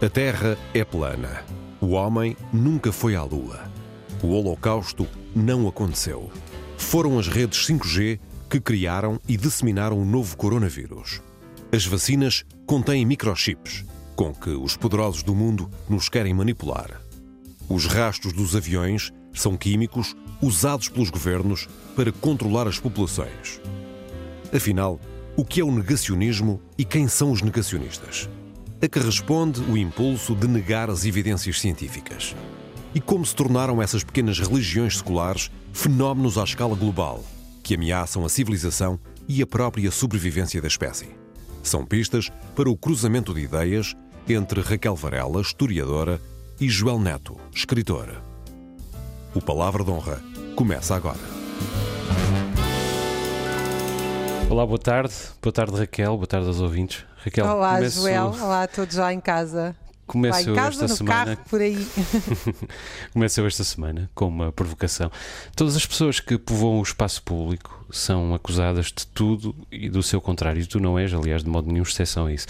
A Terra é plana. O homem nunca foi à Lua. O Holocausto não aconteceu. Foram as redes 5G que criaram e disseminaram o novo coronavírus. As vacinas contêm microchips com que os poderosos do mundo nos querem manipular. Os rastros dos aviões são químicos usados pelos governos para controlar as populações. Afinal, o que é o negacionismo e quem são os negacionistas? A que responde o impulso de negar as evidências científicas? E como se tornaram essas pequenas religiões seculares fenómenos à escala global que ameaçam a civilização e a própria sobrevivência da espécie? São pistas para o cruzamento de ideias entre Raquel Varela, historiadora, e Joel Neto, escritor. O Palavra de Honra começa agora. Olá, boa tarde. Boa tarde, Raquel. Boa tarde aos ouvintes. Raquel, Olá, começo, Joel. Olá a todos já em casa. Começo Lá em casa, esta no semana. carro, por aí. Começo eu esta semana com uma provocação. Todas as pessoas que povoam o espaço público são acusadas de tudo e do seu contrário. Tu não és, aliás, de modo nenhum exceção a isso.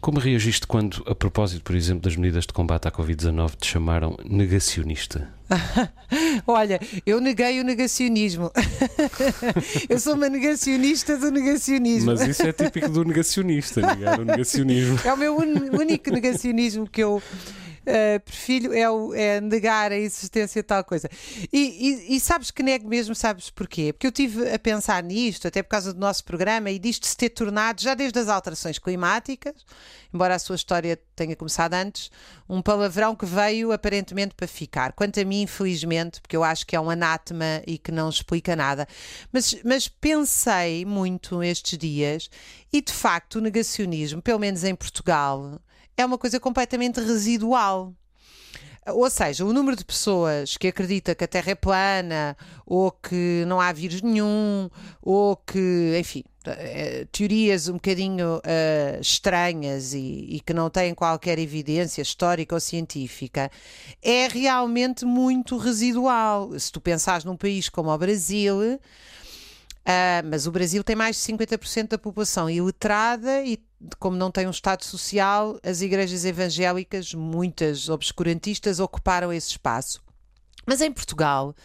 Como reagiste quando, a propósito, por exemplo, das medidas de combate à Covid-19, te chamaram negacionista? Olha, eu neguei o negacionismo. eu sou uma negacionista do negacionismo. Mas isso é típico do negacionista, negar o negacionismo. É o meu un- único negacionismo que eu eh, prefiro, é, o- é negar a existência de tal coisa. E, e- e sabes que nego mesmo, sabes porquê? Porque eu estive a pensar nisto, até por causa do nosso programa, e disto se ter tornado, já desde as alterações climáticas, embora a sua história tenha começado antes, um palavrão que veio aparentemente para ficar. Quanto a mim, infelizmente, porque eu acho que é um anátema e que não explica nada. Mas, mas pensei muito estes dias e, de facto, o negacionismo, pelo menos em Portugal, é uma coisa completamente residual. Ou seja, o número de pessoas que acredita que a Terra é plana, ou que não há vírus nenhum, ou que, enfim, eh, teorias um bocadinho eh, estranhas e, e que não têm qualquer evidência histórica ou científica, é realmente muito residual. Se tu pensares num país como o Brasil, ah, mas o Brasil tem mais de 50% da população iletrada e, como não tem um Estado social, as igrejas evangélicas, muitas obscurantistas, ocuparam esse espaço. Mas em Portugal,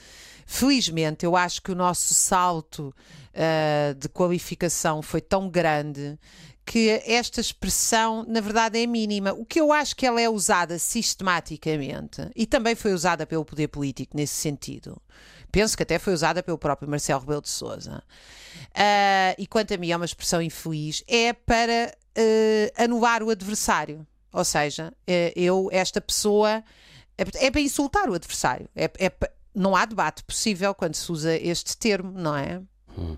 felizmente, eu acho que o nosso salto ah, de qualificação foi tão grande que esta expressão, na verdade, é mínima. O que eu acho que ela é usada sistematicamente e também foi usada pelo poder político nesse sentido. Penso que até foi usada pelo próprio Marcelo Rebelo de Sousa. e quanto a mim é uma expressão infeliz, é para ah, anular o adversário. Ou seja, eh, eu, esta pessoa, é, é para insultar o adversário. É, é não há debate possível quando se usa este termo, não é?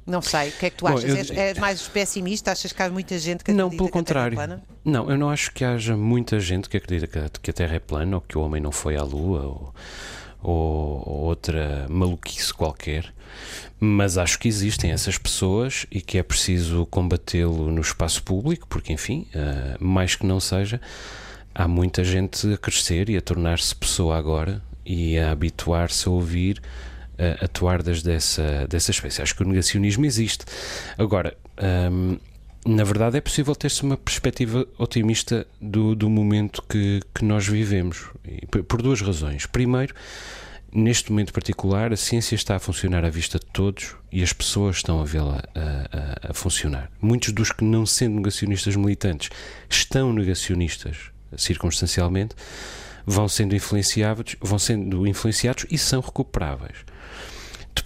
Não sei, o que é que tu Bom, achas? eu- És, és mais pessimista? Achas que há muita gente que Não, acredita pelo que a Terra é contrário. plana? Não, eu não acho que haja muita gente que acredita que a, que a Terra é plana ou que o homem não foi à Lua ou, ou- ou outra maluquice qualquer. Mas acho que existem essas pessoas e que é preciso combatê-lo no espaço público, porque, enfim, eh, mais que não seja, há muita gente a crescer e a tornar-se pessoa agora e a habituar-se a ouvir eh, atuardas dessa, dessa espécie. Acho que o negacionismo existe. Agora, hum, na verdade, é possível ter-se uma perspectiva otimista do, do momento que, que nós vivemos, por, por duas razões. Primeiro, neste momento particular, a ciência está a funcionar à vista de todos e as pessoas estão a vê-la a, a- a funcionar. Muitos dos que, não sendo negacionistas militantes, estão negacionistas circunstancialmente, vão sendo influenciados, vão sendo influenciados e são recuperáveis.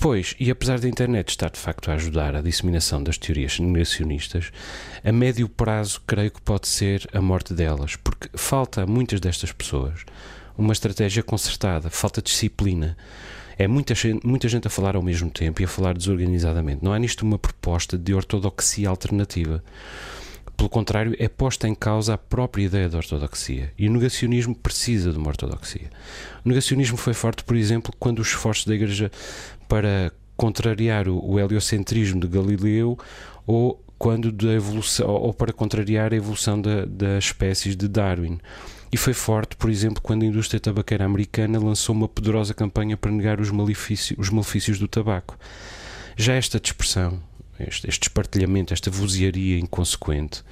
Depois, e apesar da internet estar de facto a ajudar a disseminação das teorias negacionistas, a médio prazo creio que pode ser a morte delas, porque falta a muitas destas pessoas uma estratégia concertada, falta disciplina. É muita gente, muita gente a falar ao mesmo tempo e a falar desorganizadamente. Não há nisto uma proposta de ortodoxia alternativa. Pelo contrário, é posta em causa a própria ideia da ortodoxia. E o negacionismo precisa de uma ortodoxia. O negacionismo foi forte, por exemplo, quando os esforços da Igreja para contrariar o, heliocentrismo de Galileu ou quando evolução ou para contrariar a evolução da- das espécies de Darwin. E foi forte, por exemplo, quando a indústria tabaqueira americana lançou uma poderosa campanha para negar os malefícios, os malefícios do tabaco. Já esta dispersão, este, este espartilhamento, esta vozearia inconsequente,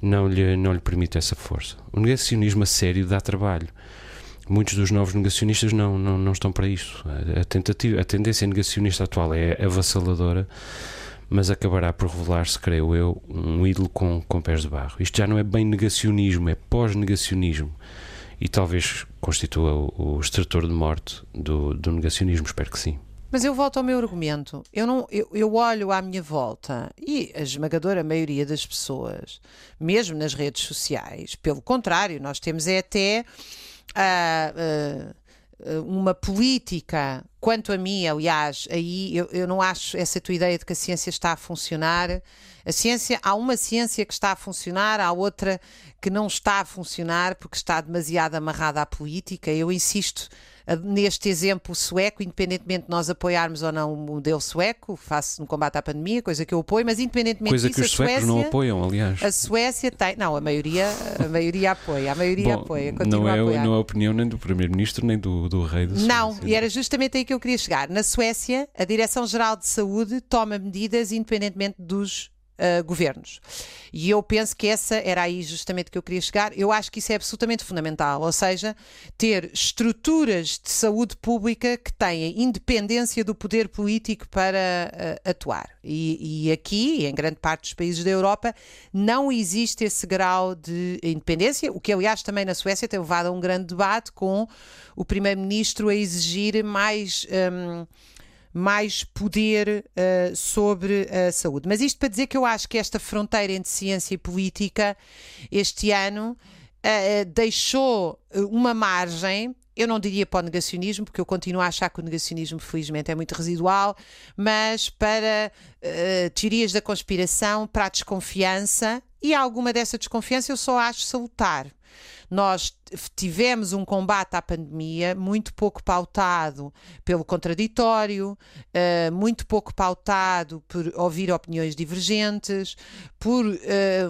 não lhe, não lhe permite essa força. O negacionismo a sério dá trabalho. Muitos dos novos negacionistas não, não, não estão para isso. A, tentativa, a tendência negacionista atual é avassaladora, mas acabará por revelar-se, creio eu, um ídolo com, com pés de barro. Isto já não é bem negacionismo, é pós-negacionismo. E talvez constitua o, o extrator de morte do, do negacionismo, espero que sim. Mas eu volto ao meu argumento. Eu, não, eu, eu, olho à minha volta e a esmagadora maioria das pessoas, mesmo nas redes sociais, pelo contrário, nós temos é até uh, uh, uma política, quanto a mim, aliás, aí eu, eu não acho essa tua ideia de que a ciência está a funcionar. A ciência, há uma ciência que está a funcionar, há outra que não está a funcionar porque está demasiado amarrada à política. Eu insisto neste exemplo sueco, independentemente de nós apoiarmos ou não o modelo sueco, face no combate à pandemia, coisa que eu apoio, mas independentemente coisa disso, que os suecos Suécia, não apoiam, aliás. A Suécia tem, não, a maioria, a maioria apoia, a maioria Bom, apoia, continua não é, a apoiar. Não é a opinião nem do primeiro-ministro nem do, do rei da Não, Suécia. e era justamente aí que eu queria chegar. Na Suécia, a Direção-Geral de Saúde toma medidas independentemente dos Uh, governos. E eu penso que essa era aí justamente que eu queria chegar. Eu acho que isso é absolutamente fundamental, ou seja, ter estruturas de saúde pública que tenham independência do poder político para uh, atuar. E, e, aqui, em grande parte dos países da Europa, não existe esse grau de independência, o que aliás também na Suécia tem levado a um grande debate com o primeiro-ministro a exigir mais. Um, mais poder uh, sobre a saúde. Mas isto para dizer que eu acho que esta fronteira entre ciência e política este ano uh, deixou uma margem. Eu não diria para o negacionismo, porque eu continuo a achar que o negacionismo, felizmente, é muito residual, mas para uh, teorias da conspiração, para a desconfiança, e alguma dessa desconfiança eu só acho salutar. Nós tivemos um combate à pandemia muito pouco pautado pelo contraditório, uh, muito pouco pautado por ouvir opiniões divergentes, por uh,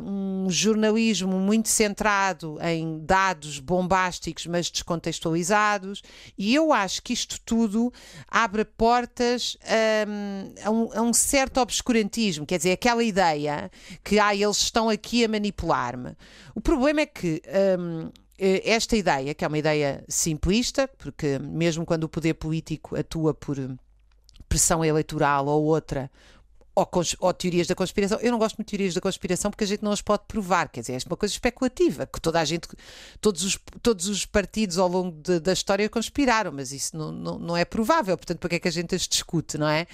um jornalismo muito centrado em dados bombásticos, mas descontextualizados, e eu acho que isto tudo abre portas um, a, um, a, um, certo obscurantismo, quer dizer, aquela ideia que ah, eles estão aqui a manipular-me. O problema é que. Um, eh, esta ideia, que é uma ideia simplista, porque mesmo quando o poder político atua por pressão eleitoral ou outra, ou, ou, teorias da conspiração. Eu não gosto muito de teorias da conspiração porque a gente não as pode provar, quer dizer, é uma coisa especulativa, que toda a gente, todos os, todos os partidos ao longo de, da história conspiraram, mas isso não, não, não, é provável, portanto, para que é que a gente as discute, não é?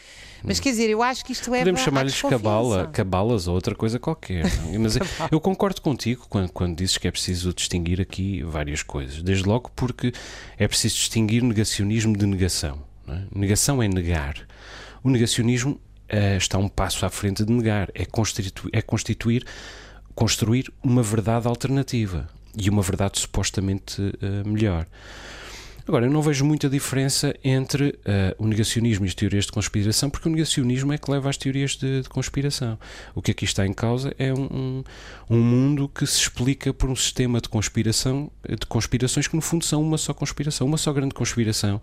Mas quer dizer, eu acho que isto é. Podemos chamar-lhes cabala, cabalas ou outra coisa qualquer. mas eu concordo contigo quando, quando dizes que é preciso distinguir aqui várias coisas. Desde logo porque é preciso distinguir negacionismo de negação. É? Negação é negar. O negacionismo uh, está um passo à frente de negar, é constituir, é constituir construir uma verdade alternativa e uma verdade supostamente uh, melhor. Agora, eu não vejo muita diferença entre uh, o negacionismo e as teorias de conspiração, porque o negacionismo é que leva às teorias de, de conspiração. O que aqui está em causa é um, um, um, mundo que se explica por um sistema de conspiração, de conspirações que no fundo são uma só conspiração, uma só grande conspiração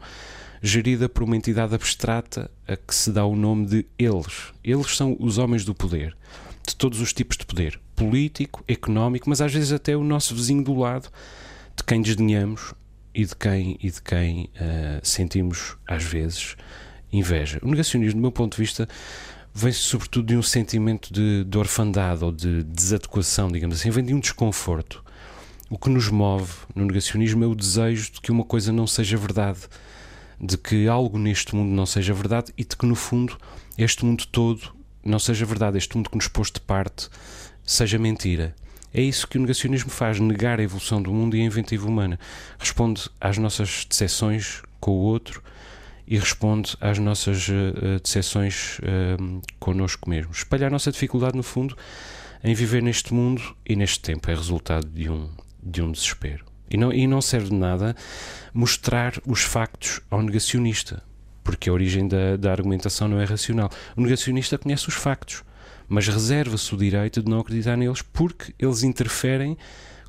gerida por uma entidade abstrata a que se dá o nome de eles. Eles são os homens do poder, de todos os tipos de poder, político, económico, mas às vezes até o nosso vizinho do lado, de quem desdenhamos e de quem, e de quem uh, sentimos, às vezes, inveja. O negacionismo, do meu ponto de vista, vem sobretudo de um sentimento de, de orfandade ou de desadequação, digamos assim, vem de um desconforto. O que nos move no negacionismo é o desejo de que uma coisa não seja verdade de que algo neste mundo não seja verdade e de que, no fundo, este mundo todo não seja verdade, este mundo que nos pôs de parte seja mentira. É isso que o negacionismo faz, negar a evolução do mundo e a inventiva humana. Responde às nossas decepções com o outro e responde às nossas uh, decepções uh, connosco mesmo. Espalhar a nossa dificuldade, no fundo, em viver neste mundo e neste tempo é resultado de um, de um desespero. E não, e não serve de nada mostrar os factos ao negacionista, porque a origem da, da argumentação não é racional. O negacionista conhece os factos, mas reserva-se o direito de não acreditar neles porque eles interferem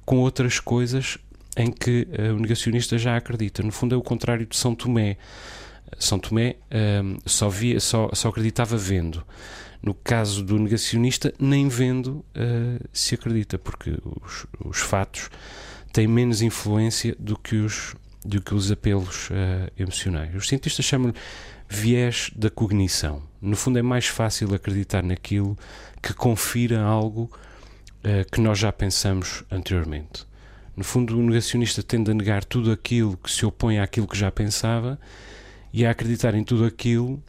com outras coisas em que uh, o negacionista já acredita. No fundo, é o contrário de São Tomé. São Tomé um, só, via, só, só acreditava vendo. No caso do negacionista, nem vendo uh, se acredita, porque os, os, fatos têm menos influência do que os, do que os apelos uh, emocionais. Os cientistas chamam-lhe viés da cognição. No fundo, é mais fácil acreditar naquilo que confira algo uh, que nós já pensamos anteriormente. No fundo, o negacionista tende a negar tudo aquilo que se opõe àquilo que já pensava e a acreditar em tudo aquilo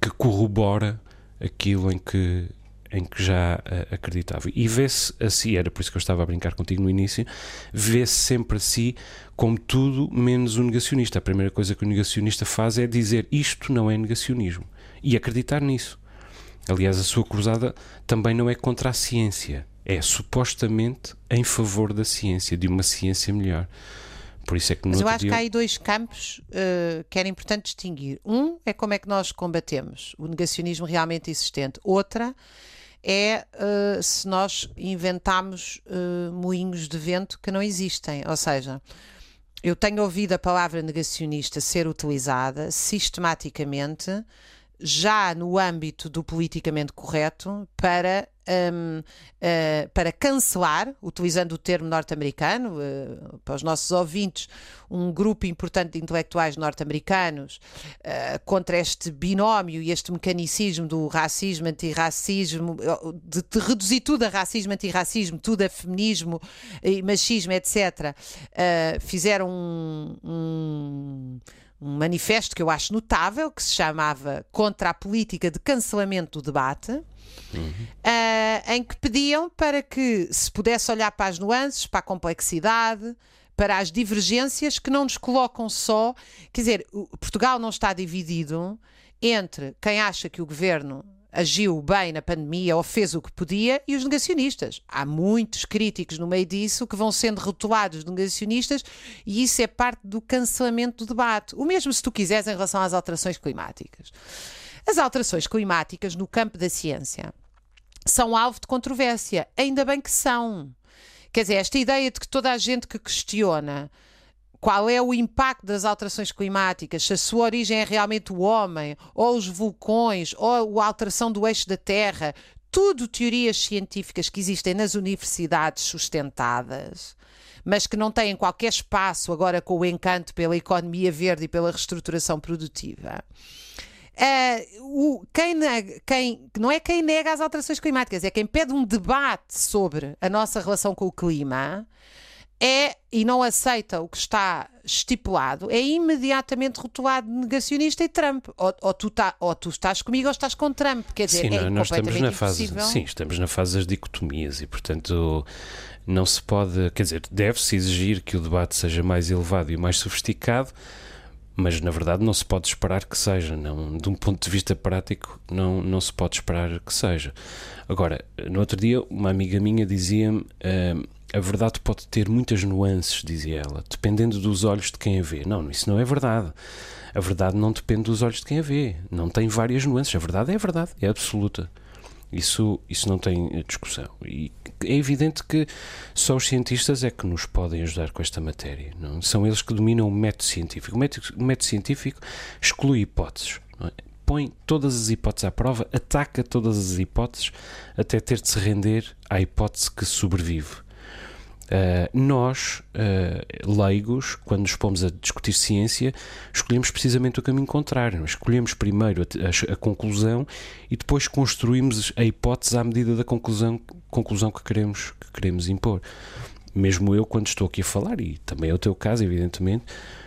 que corrobora aquilo em que, em que já uh, acreditava. E vê-se assim, era por isso que eu estava a brincar contigo no início, vê-se sempre a si como tudo menos o negacionista. A primeira coisa que o negacionista faz é dizer isto não é negacionismo e acreditar nisso. Aliás, a sua cruzada também não é contra a ciência, é supostamente em favor da ciência, de uma ciência melhor. Por isso é que Mas eu acho dia... que há aí dois campos uh, que era importante distinguir. Um é como é que nós combatemos o negacionismo realmente existente. Outra é uh, se nós inventamos uh, moinhos de vento que não existem. Ou seja, eu tenho ouvido a palavra negacionista ser utilizada sistematicamente já no âmbito do politicamente correto para, um, uh, eh, para cancelar, utilizando o termo norte-americano, uh, para os nossos ouvintes, um grupo importante de intelectuais norte-americanos uh, contra este binómio e este mecanicismo do racismo, antirracismo, de, de reduzir tudo a racismo, antirracismo, tudo a feminismo e machismo, etc., fizeram um, um um manifesto que eu acho notável, que se chamava Contra a Política de Cancelamento do Debate, uhum. uh, em que pediam para que se pudesse olhar para as nuances, para a complexidade, para as divergências que não nos colocam só. Quer dizer, Portugal não está dividido entre quem acha que o governo agiu bem na pandemia ou fez o que podia e os negacionistas. Há muitos críticos no meio disso que vão sendo rotulados de negacionistas e isso é parte do cancelamento do debate. O mesmo se tu quiseres em relação às alterações climáticas. As alterações climáticas no campo da ciência são alvo de controvérsia. Ainda bem que são. Quer dizer, esta ideia de que toda a gente que questiona qual é o impacto das alterações climáticas, se a sua origem é realmente o homem, ou os vulcões, ou a alteração do eixo da Terra, tudo teorias científicas que existem nas universidades sustentadas, mas que não têm qualquer espaço agora com o encanto pela economia verde e pela reestruturação produtiva. Uh, o, quem, quem, não é quem nega as alterações climáticas, é quem pede um debate sobre a nossa relação com o clima é e não aceita o que está estipulado, é imediatamente rotulado de negacionista e Trump. Ou, ou, tu, tá, ou tu estás comigo ou estás com Trump. Quer dizer, sim, é nós estamos na fase, impossível. sim, estamos na fase das dicotomias e, portanto, não se pode, quer dizer, deve-se exigir que o debate seja mais elevado e mais sofisticado, mas na verdade não se pode esperar que seja, não, de um ponto de vista prático, não, não se pode esperar que seja. Agora, no outro dia, uma amiga minha dizia-me. Uh, a verdade pode ter muitas nuances, dizia ela, dependendo dos olhos de quem a vê. Não, isso não é verdade. A verdade não depende dos olhos de quem a vê. Não tem várias nuances. A verdade é a verdade, é absoluta. Isso, isso não tem discussão. E é evidente que só os cientistas é que nos podem ajudar com esta matéria. Não? São eles que dominam o método científico. O método, o método científico exclui hipóteses. É? Põe todas as hipóteses à prova, ataca todas as hipóteses até ter de se render à hipótese que sobrevive. Uh, nós, uh, leigos, quando nos pomos a discutir ciência, escolhemos precisamente o caminho contrário. Escolhemos primeiro a, a, a, conclusão e depois construímos a hipótese à medida da conclusão, conclusão que, queremos, que queremos impor. Mesmo eu, quando estou aqui a falar, e também é o teu caso, evidentemente,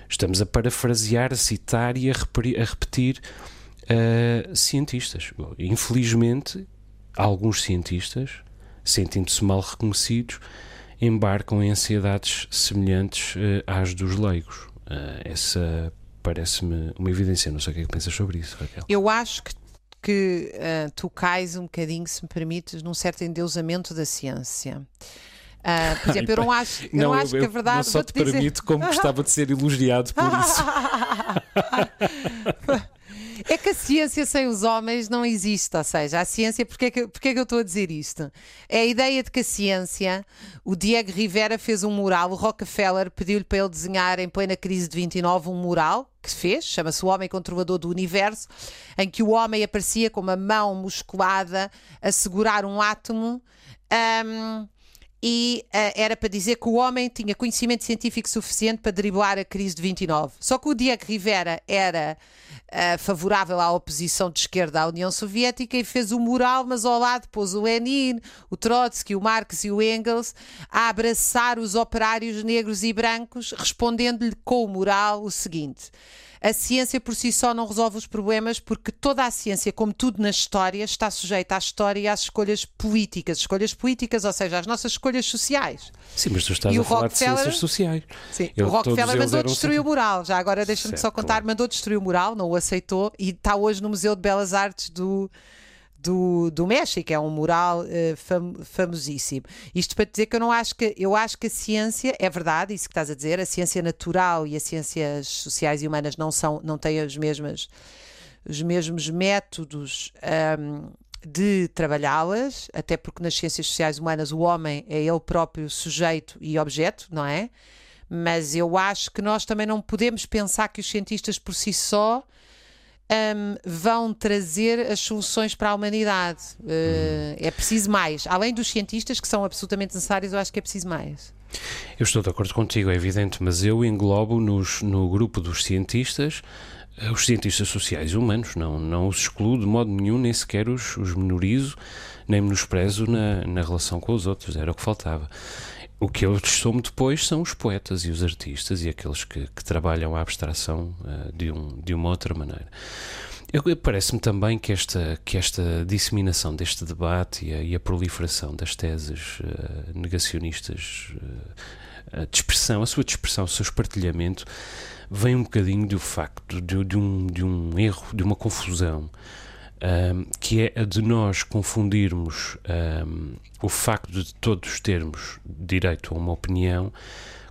estamos a parafrasear, a citar e a a repetir uh, cientistas. Infelizmente, alguns cientistas, sentindo-se mal reconhecidos, embarcam em ansiedades semelhantes uh, às dos leigos. Uh, essa parece-me uma evidência. Não sei o que é que pensas sobre isso, Raquel. Eu acho que, que uh, tu cais um bocadinho, se me permites, num certo endeusamento da ciência. Uh, por exemplo, eu não acho, eu não, não acho eu, que a verdade. Não só te dizer... permito, como gostava de ser elogiado por isso. É que, ciência sem os homens não existe, ou seja, a ciência, porque é que, porque é que eu estou a dizer isto? É a ideia de que a ciência, o Diego Rivera fez um mural, o Rockefeller pediu-lhe para ele desenhar em plena crise de 29 um mural, que fez, chama-se O Homem Controlador do Universo, em que o homem aparecia com uma mão musculada a segurar um átomo. Um, e uh, era para dizer que o homem tinha conhecimento científico suficiente para driblar a crise de 29. Só que o Diego Rivera era uh, favorável à oposição de esquerda à União Soviética e fez o mural, mas ao lado pôs o Lenin, o Trotsky, o Marx e o Engels a abraçar os operários negros e brancos, respondendo-lhe com o mural o seguinte a ciência por si só não resolve os problemas porque toda a ciência, como tudo na história, está sujeita à história e às escolhas políticas. Escolhas políticas, ou seja, às nossas escolhas sociais. Sim, mas tu estás e a falar de ciências sociais. Sim, o Rockefeller mandou destruir o mural. Já agora deixa-me só contar, claro. mandou destruir o mural, não o aceitou e está hoje no Museu de Belas Artes do do, do México, é um mural uh, fam, famosíssimo. Isto para dizer que eu não acho que eu acho que a ciência, é verdade, isso que estás a dizer, a ciência natural e as ciências sociais e humanas não são, não têm as mesmas, os mesmos métodos um, de trabalhá-las, até porque nas ciências sociais humanas o homem é ele próprio sujeito e objeto, não é? Mas eu acho que nós também não podemos pensar que os cientistas por si só um, vão trazer as soluções para a humanidade. Uh, é preciso mais. Além dos cientistas, que são absolutamente necessários, eu acho que é preciso mais. Eu estou de acordo contigo, é evidente, mas eu englobo nos, no grupo dos cientistas eh, os cientistas sociais humanos, não, não os excluo de modo nenhum, nem sequer os, os menorizo, nem menosprezo na, na relação com os outros, era o que faltava. O que eu somo depois são os poetas e os artistas e aqueles que, que trabalham a abstração uh, de, um, de uma outra maneira. Parece-me também que esta, que esta disseminação deste debate e a, e a proliferação das teses uh, negacionistas, uh, a dispersão, a sua dispersão, o seu espartilhamento, vem um bocadinho do facto de, de, um, de um erro, de uma confusão um, que é a de nós confundirmos um, o facto de todos termos direito a uma opinião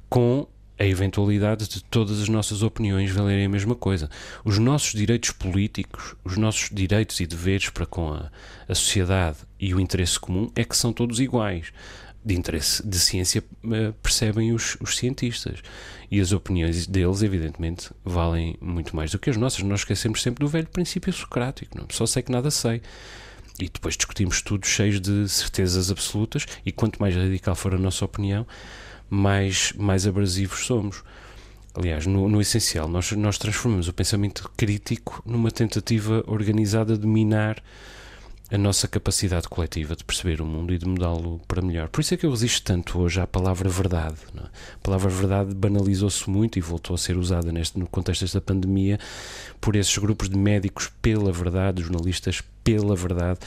com a eventualidade de todas as nossas opiniões valerem a mesma coisa. Os nossos direitos políticos, os nossos direitos e deveres para com a, a sociedade e o interesse comum é que são todos iguais de interesse de ciência uh, percebem os, os, cientistas. E as opiniões deles, evidentemente, valem muito mais do que as nossas. Nós esquecemos sempre do velho princípio socrático, não? só sei que nada sei. E depois discutimos tudo cheios de certezas absolutas, e quanto mais radical for a nossa opinião, mais, mais abrasivos somos. Aliás, no, no essencial, nós, nós transformamos o pensamento crítico numa tentativa organizada de minar a nossa capacidade coletiva de perceber o mundo e de mudá-lo para melhor. Por isso é que eu resisto tanto hoje à palavra verdade. É? A palavra verdade banalizou-se muito e voltou a ser usada neste, no contexto desta pandemia por esses grupos de médicos pela verdade, jornalistas pela verdade.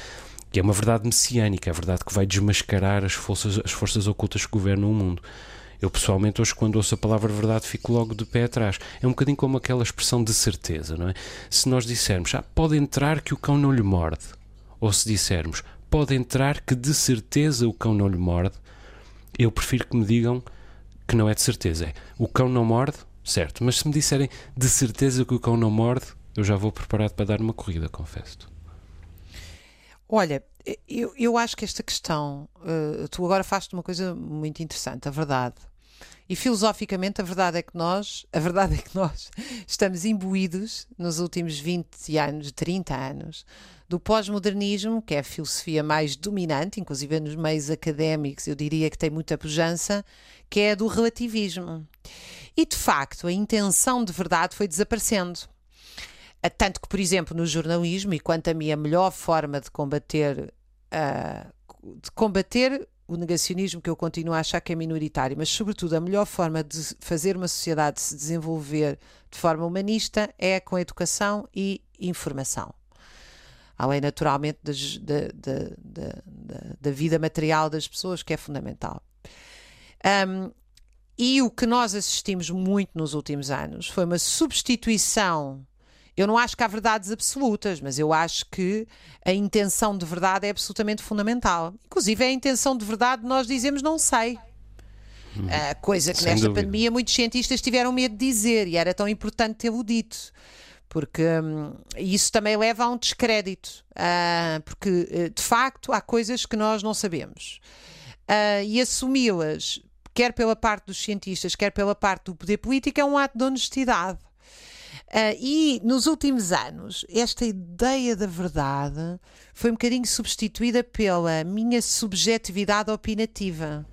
Que é uma verdade messiânica, a verdade que vai desmascarar as forças, as forças ocultas que governam o mundo. Eu pessoalmente hoje quando ouço a palavra verdade fico logo de pé atrás. É um bocadinho como aquela expressão de certeza, não é? Se nós dissermos, ah, pode entrar que o cão não lhe morde ou se dissermos pode entrar que de certeza o cão não lhe morde, eu prefiro que me digam que não é de certeza. É o cão não morde, certo, mas se me disserem de certeza que o cão não morde, eu já vou preparado para dar uma corrida, confesso. -te. Olha, eu, eu acho que esta questão, uh, tu agora fazes uma coisa muito interessante, a verdade. E filosoficamente a verdade é que nós, a verdade é que nós estamos imbuídos nos últimos 20 anos, 30 anos, do pós-modernismo, que é a filosofia mais dominante, inclusive nos meios académicos, eu diria que tem muita pujança, que é a do relativismo. E de facto, a intenção de verdade foi desaparecendo. Tanto que, por exemplo, no jornalismo, e quanto a mim a melhor forma de combater, uh, de combater o negacionismo que eu continuo a achar que é minoritário, mas sobretudo a melhor forma de fazer uma sociedade se desenvolver de forma humanista é com educação e informação. Além, naturalmente, da, da, da, da, vida material das pessoas, que é fundamental. Um, e o que nós assistimos muito nos últimos anos foi uma substituição eu não acho que há verdades absolutas, mas eu acho que a intenção de verdade é absolutamente fundamental. Inclusive, a intenção de verdade nós dizemos não sei. Hum, coisa que nesta dúvida. pandemia muitos cientistas tiveram medo de dizer e era tão importante tê-lo dito. porque hum, isso também leva a um descrédito, uh, porque eh, de facto há coisas que nós não sabemos. Uh, e assumi-las, quer pela parte dos cientistas, quer pela parte do poder político, é um ato de honestidade. Uh, e nos últimos anos, esta ideia da verdade foi um bocadinho substituída pela minha subjetividade opinativa.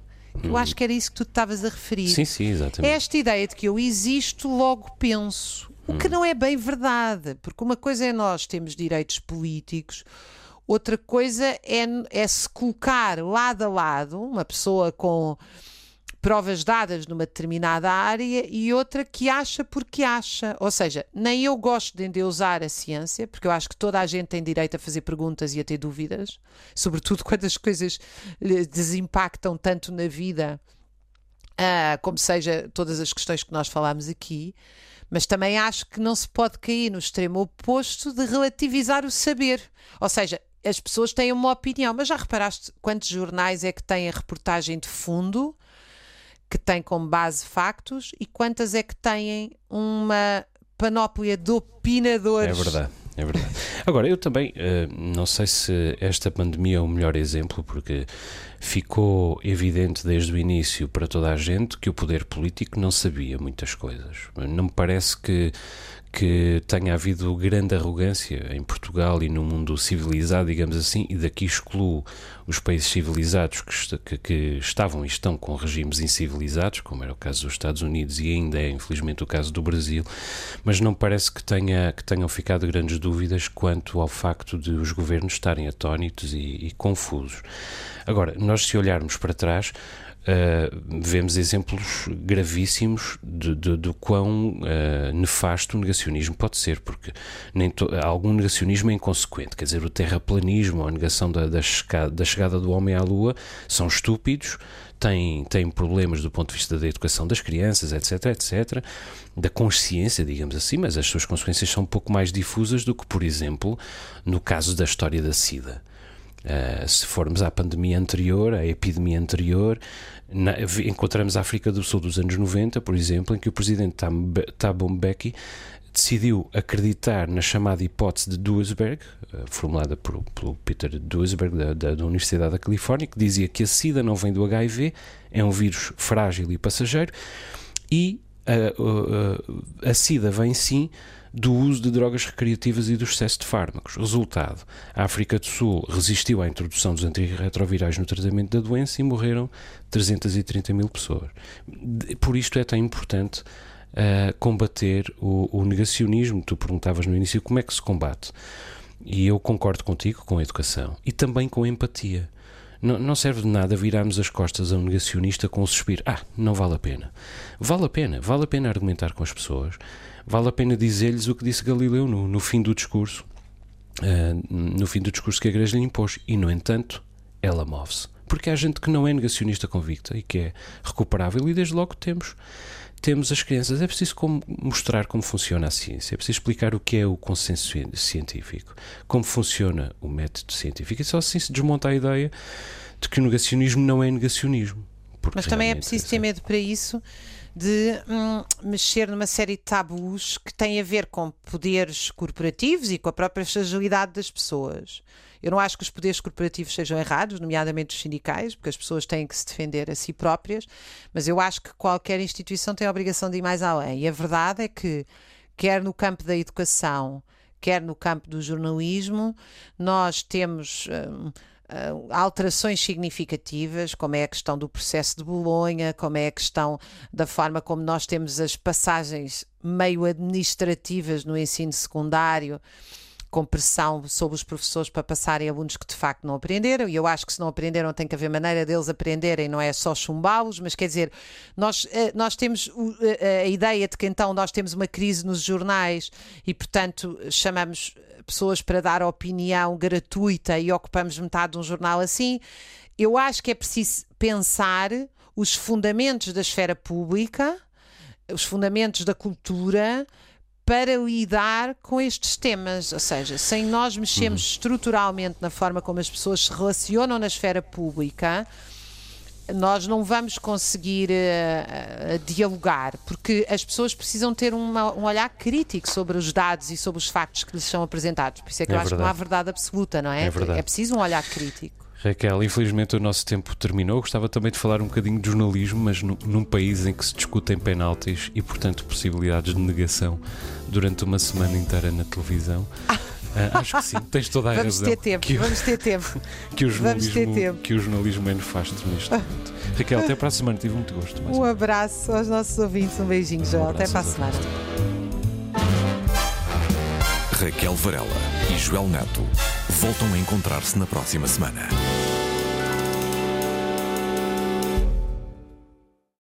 Eu acho que era isso que tu estavas a referir. Sim, sim, exatamente. É esta ideia de que eu existo, logo penso. O que não é bem verdade, porque uma coisa é nós temos direitos políticos, outra coisa é, é se colocar lado a lado uma pessoa com provas dadas numa determinada área e outra que acha porque acha. Ou seja, nem eu gosto de endeusar a ciência, porque eu acho que toda a gente tem direito a fazer perguntas e a ter dúvidas, sobretudo quando as coisas desimpactam tanto na vida, uh, como seja todas as questões que nós falamos aqui. Mas também acho que não se pode cair no extremo oposto de relativizar o saber. Ou seja, as pessoas têm uma opinião, mas já reparaste quantos jornais é que têm a reportagem de fundo que tem como base factos e quantas é que têm uma panóplia de opinadores? É verdade. É verdade. Agora, eu também uh, não sei se esta pandemia é o melhor exemplo, porque ficou evidente desde o início para toda a gente que o poder político não sabia muitas coisas. Não me parece que, que tenha havido grande arrogância em Portugal e no mundo civilizado, digamos assim, e daqui excluo os países civilizados que, que, que, estavam e estão com regimes incivilizados, como era o caso dos Estados Unidos e ainda é, infelizmente, o caso do Brasil, mas não parece que, tenha, que tenham ficado grandes dúvidas quanto ao facto de os governos estarem atónitos e, e confusos. Agora, nós se olharmos para trás, Uh, vemos exemplos gravíssimos de, de, de quão uh, nefasto o negacionismo pode ser, porque nem algum negacionismo é inconsequente. Quer dizer, o terraplanismo ou a negação da, da, chegada, da chegada do homem à Lua são estúpidos, têm, têm problemas do ponto de vista da educação das crianças, etc, etc, da consciência, digamos assim, mas as suas consequências são um pouco mais difusas do que, por exemplo, no caso da história da SIDA. Uh, se formos à pandemia anterior, à epidemia anterior, na, encontramos a África do Sul dos anos 90, por exemplo, em que o presidente Thabo Mbeki decidiu acreditar na chamada hipótese de Duisberg, uh, formulada por, pelo Peter Duisberg da, da, da, Universidade da Califórnia, que dizia que a SIDA não vem do HIV, é um vírus frágil e passageiro, e uh, a SIDA vem sim do uso de drogas recreativas e do excesso de fármacos. Resultado: a África do Sul resistiu à introdução dos antirretrovirais no tratamento da doença e morreram 330 mil pessoas. Por isto é tão importante uh, combater o, o negacionismo. Tu perguntavas no início como é que se combate. E eu concordo contigo com a educação e também com a empatia. Não, serve de nada virarmos as costas a um negacionista com o suspiro. Ah, não vale a pena. Vale a pena, vale a pena argumentar com as pessoas, vale a pena dizer-lhes o que disse Galileu no, no fim do discurso, uh, no fim do discurso que a Igreja lhe impôs. E, no entanto, ela move-se. Porque há gente que não é negacionista convicta e que é recuperável, e desde logo temos temos as crianças. É preciso como mostrar como funciona a ciência, é preciso explicar o que é o consenso científico, como funciona o método científico. E só assim se desmonta a ideia de que o negacionismo não é negacionismo. Mas também é preciso ter medo para isso de hum, mexer numa série de tabus que têm a ver com poderes corporativos e com a própria fragilidade das pessoas. Eu não acho que os poderes corporativos sejam errados, nomeadamente os sindicais, porque as pessoas têm que se defender a si próprias, mas eu acho que qualquer instituição tem a obrigação de ir mais além. E a verdade é que, quer no campo da educação, quer no campo do jornalismo, nós temos. Hum, Uh, alterações significativas, como é a questão do processo de Bolonha, como é a questão da forma como nós temos as passagens meio administrativas no ensino secundário com pressão sobre os professores para passarem alunos que de facto não aprenderam, e eu acho que se não aprenderam tem que haver maneira deles aprenderem, não é só chumbá-los, mas quer dizer, nós, eh, nós temos a ideia de que então nós temos uma crise nos jornais e, portanto, chamamos pessoas para dar opinião gratuita e ocupamos metade de um jornal assim. Eu acho que é preciso pensar os fundamentos da esfera pública, os fundamentos da cultura para lidar com estes temas, ou seja, sem nós mexermos uhum. estruturalmente na forma como as pessoas se relacionam na esfera pública, nós não vamos conseguir uh, uh, dialogar, porque as pessoas precisam ter uma, um olhar crítico sobre os dados e sobre os factos que lhes são apresentados. Por isso é que É eu acho que não há verdade. verdade absoluta, não é? É verdade. é preciso um olhar crítico. Raquel, infelizmente o nosso tempo terminou. Gostava também de falar um bocadinho de jornalismo, mas num, num país em que se discutem penaltis e, portanto, possibilidades de negação durante uma semana inteira na televisão. Ah, acho que sim, tens toda a Vamos razão. ter tempo, que, vamos ter tempo. que o vamos ter tempo. que o jornalismo é nefasto neste momento. Raquel, até para a semana. Tive muito gosto. Um abraço aos nossos ouvintes, um beijinho, Joel. Até abraço para a semana. Raquel Varela e Joel Neto voltam a encontrar-se na próxima semana.